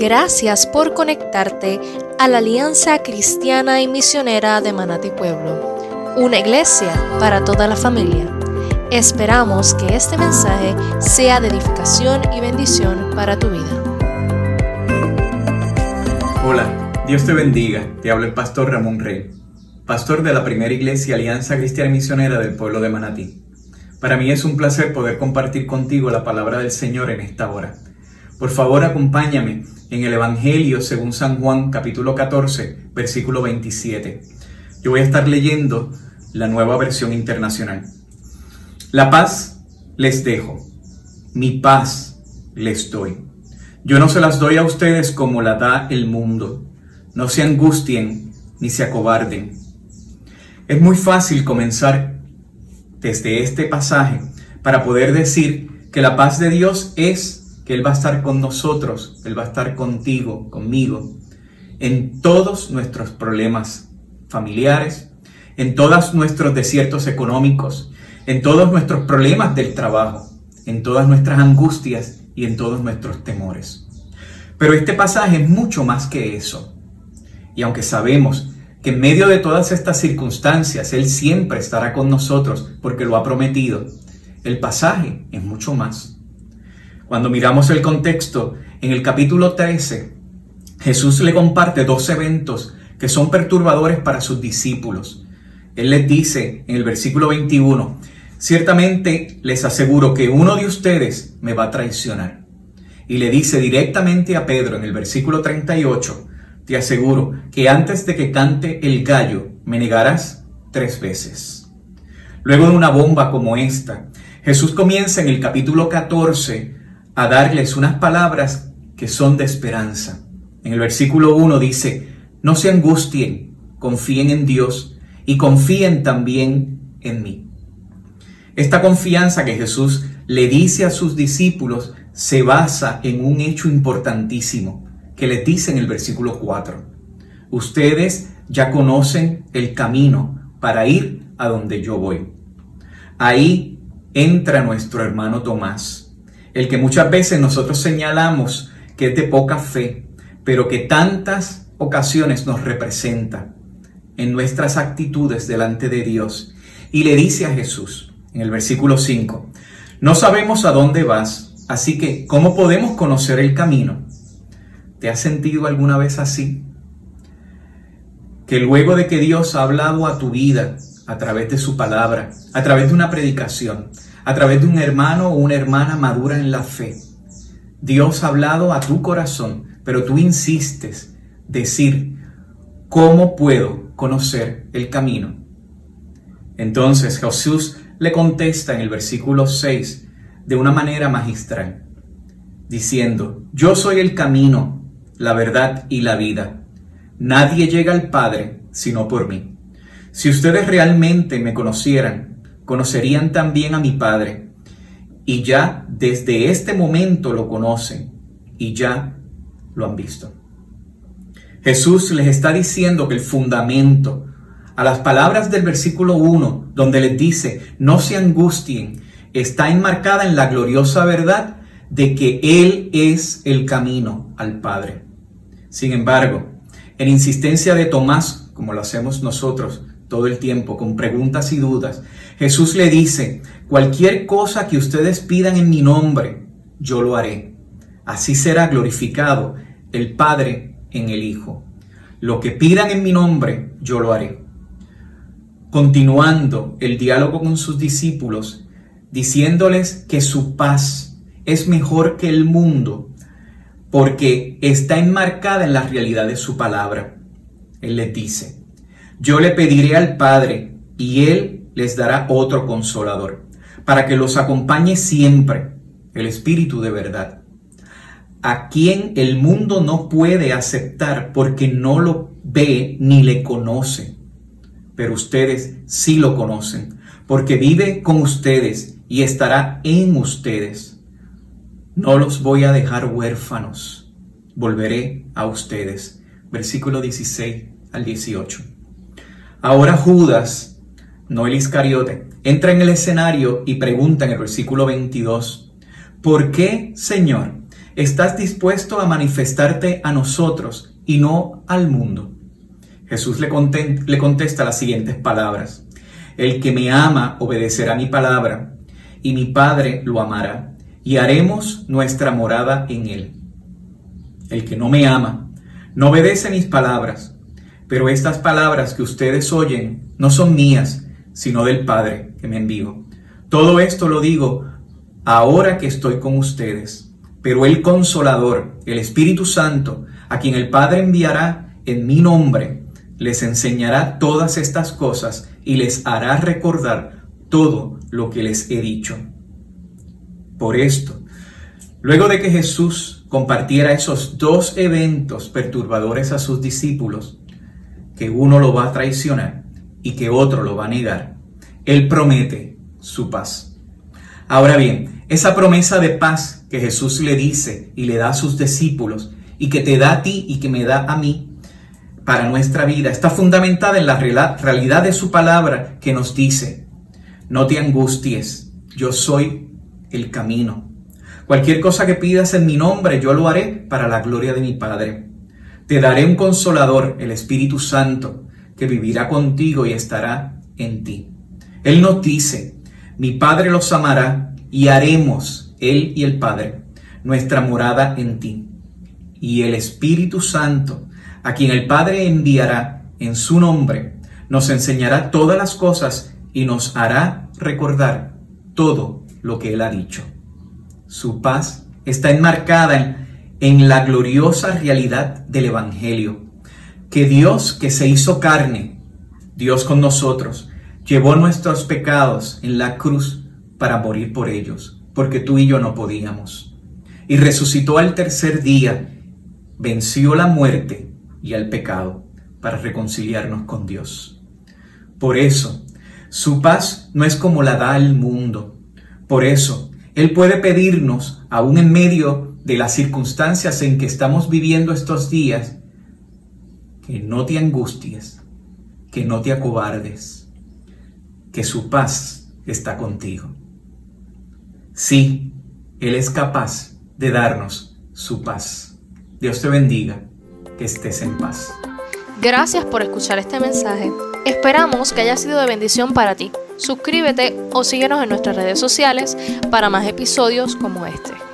Gracias por conectarte a la Alianza Cristiana y Misionera de Manati Pueblo, una iglesia para toda la familia. Esperamos que este mensaje sea de edificación y bendición para tu vida. Hola, Dios te bendiga. Te habla el pastor Ramón Rey, pastor de la primera iglesia Alianza Cristiana y Misionera del pueblo de Manatí. Para mí es un placer poder compartir contigo la palabra del Señor en esta hora. Por favor, acompáñame en el Evangelio según San Juan capítulo 14, versículo 27. Yo voy a estar leyendo la nueva versión internacional. La paz les dejo, mi paz les doy. Yo no se las doy a ustedes como la da el mundo. No se angustien ni se acobarden. Es muy fácil comenzar desde este pasaje para poder decir que la paz de Dios es que Él va a estar con nosotros, Él va a estar contigo, conmigo, en todos nuestros problemas familiares, en todos nuestros desiertos económicos, en todos nuestros problemas del trabajo, en todas nuestras angustias y en todos nuestros temores. Pero este pasaje es mucho más que eso. Y aunque sabemos que en medio de todas estas circunstancias Él siempre estará con nosotros porque lo ha prometido, el pasaje es mucho más. Cuando miramos el contexto, en el capítulo 13, Jesús le comparte dos eventos que son perturbadores para sus discípulos. Él les dice en el versículo 21, ciertamente les aseguro que uno de ustedes me va a traicionar. Y le dice directamente a Pedro en el versículo 38, te aseguro que antes de que cante el gallo me negarás tres veces. Luego de una bomba como esta, Jesús comienza en el capítulo 14 a darles unas palabras que son de esperanza. En el versículo 1 dice, no se angustien, confíen en Dios y confíen también en mí. Esta confianza que Jesús le dice a sus discípulos se basa en un hecho importantísimo que les dice en el versículo 4. Ustedes ya conocen el camino para ir a donde yo voy. Ahí entra nuestro hermano Tomás el que muchas veces nosotros señalamos que es de poca fe, pero que tantas ocasiones nos representa en nuestras actitudes delante de Dios. Y le dice a Jesús en el versículo 5, no sabemos a dónde vas, así que ¿cómo podemos conocer el camino? ¿Te has sentido alguna vez así? Que luego de que Dios ha hablado a tu vida a través de su palabra, a través de una predicación, a través de un hermano o una hermana madura en la fe. Dios ha hablado a tu corazón, pero tú insistes decir, ¿cómo puedo conocer el camino? Entonces Jesús le contesta en el versículo 6 de una manera magistral, diciendo, yo soy el camino, la verdad y la vida. Nadie llega al Padre sino por mí. Si ustedes realmente me conocieran, conocerían también a mi Padre, y ya desde este momento lo conocen y ya lo han visto. Jesús les está diciendo que el fundamento, a las palabras del versículo 1, donde les dice, no se angustien, está enmarcada en la gloriosa verdad de que Él es el camino al Padre. Sin embargo, en insistencia de Tomás, como lo hacemos nosotros, todo el tiempo con preguntas y dudas. Jesús le dice, cualquier cosa que ustedes pidan en mi nombre, yo lo haré. Así será glorificado el Padre en el Hijo. Lo que pidan en mi nombre, yo lo haré. Continuando el diálogo con sus discípulos, diciéndoles que su paz es mejor que el mundo, porque está enmarcada en la realidad de su palabra. Él les dice, yo le pediré al Padre y Él les dará otro consolador, para que los acompañe siempre, el Espíritu de verdad, a quien el mundo no puede aceptar porque no lo ve ni le conoce. Pero ustedes sí lo conocen, porque vive con ustedes y estará en ustedes. No los voy a dejar huérfanos, volveré a ustedes. Versículo 16 al 18. Ahora Judas, no el Iscariote, entra en el escenario y pregunta en el versículo 22, ¿por qué, Señor, ¿estás dispuesto a manifestarte a nosotros y no al mundo? Jesús le, le contesta las siguientes palabras. El que me ama obedecerá mi palabra, y mi Padre lo amará, y haremos nuestra morada en él. El que no me ama, no obedece mis palabras, pero estas palabras que ustedes oyen no son mías, sino del Padre que me envió. Todo esto lo digo ahora que estoy con ustedes, pero el consolador, el Espíritu Santo, a quien el Padre enviará en mi nombre, les enseñará todas estas cosas y les hará recordar todo lo que les he dicho. Por esto, luego de que Jesús compartiera esos dos eventos perturbadores a sus discípulos, que uno lo va a traicionar y que otro lo va a negar, Él promete su paz. Ahora bien, esa promesa de paz que Jesús le dice y le da a sus discípulos y que te da a ti y que me da a mí, para nuestra vida está fundamentada en la realidad de su palabra que nos dice, no te angusties, yo soy el camino. Cualquier cosa que pidas en mi nombre, yo lo haré para la gloria de mi Padre. Te daré un consolador, el Espíritu Santo, que vivirá contigo y estará en ti. Él nos dice, mi Padre los amará y haremos, Él y el Padre, nuestra morada en ti. Y el Espíritu Santo a quien el Padre enviará en su nombre, nos enseñará todas las cosas y nos hará recordar todo lo que Él ha dicho. Su paz está enmarcada en, la gloriosa realidad del Evangelio, que Dios que se hizo carne, Dios con nosotros, llevó nuestros pecados en la cruz para morir por ellos, porque tú y yo no podíamos. Y resucitó al tercer día, venció la muerte y al pecado para reconciliarnos con Dios. Por eso, su paz no es como la da el mundo. Por eso, Él puede pedirnos, aún en medio de las circunstancias en que estamos viviendo estos días, que no te angusties, que no te acobardes, que su paz está contigo. Sí, Él es capaz de darnos su paz. Dios te bendiga que estés en paz. Gracias por escuchar este mensaje. Esperamos que haya sido de bendición para ti. Suscríbete o síguenos en nuestras redes sociales para más episodios como este.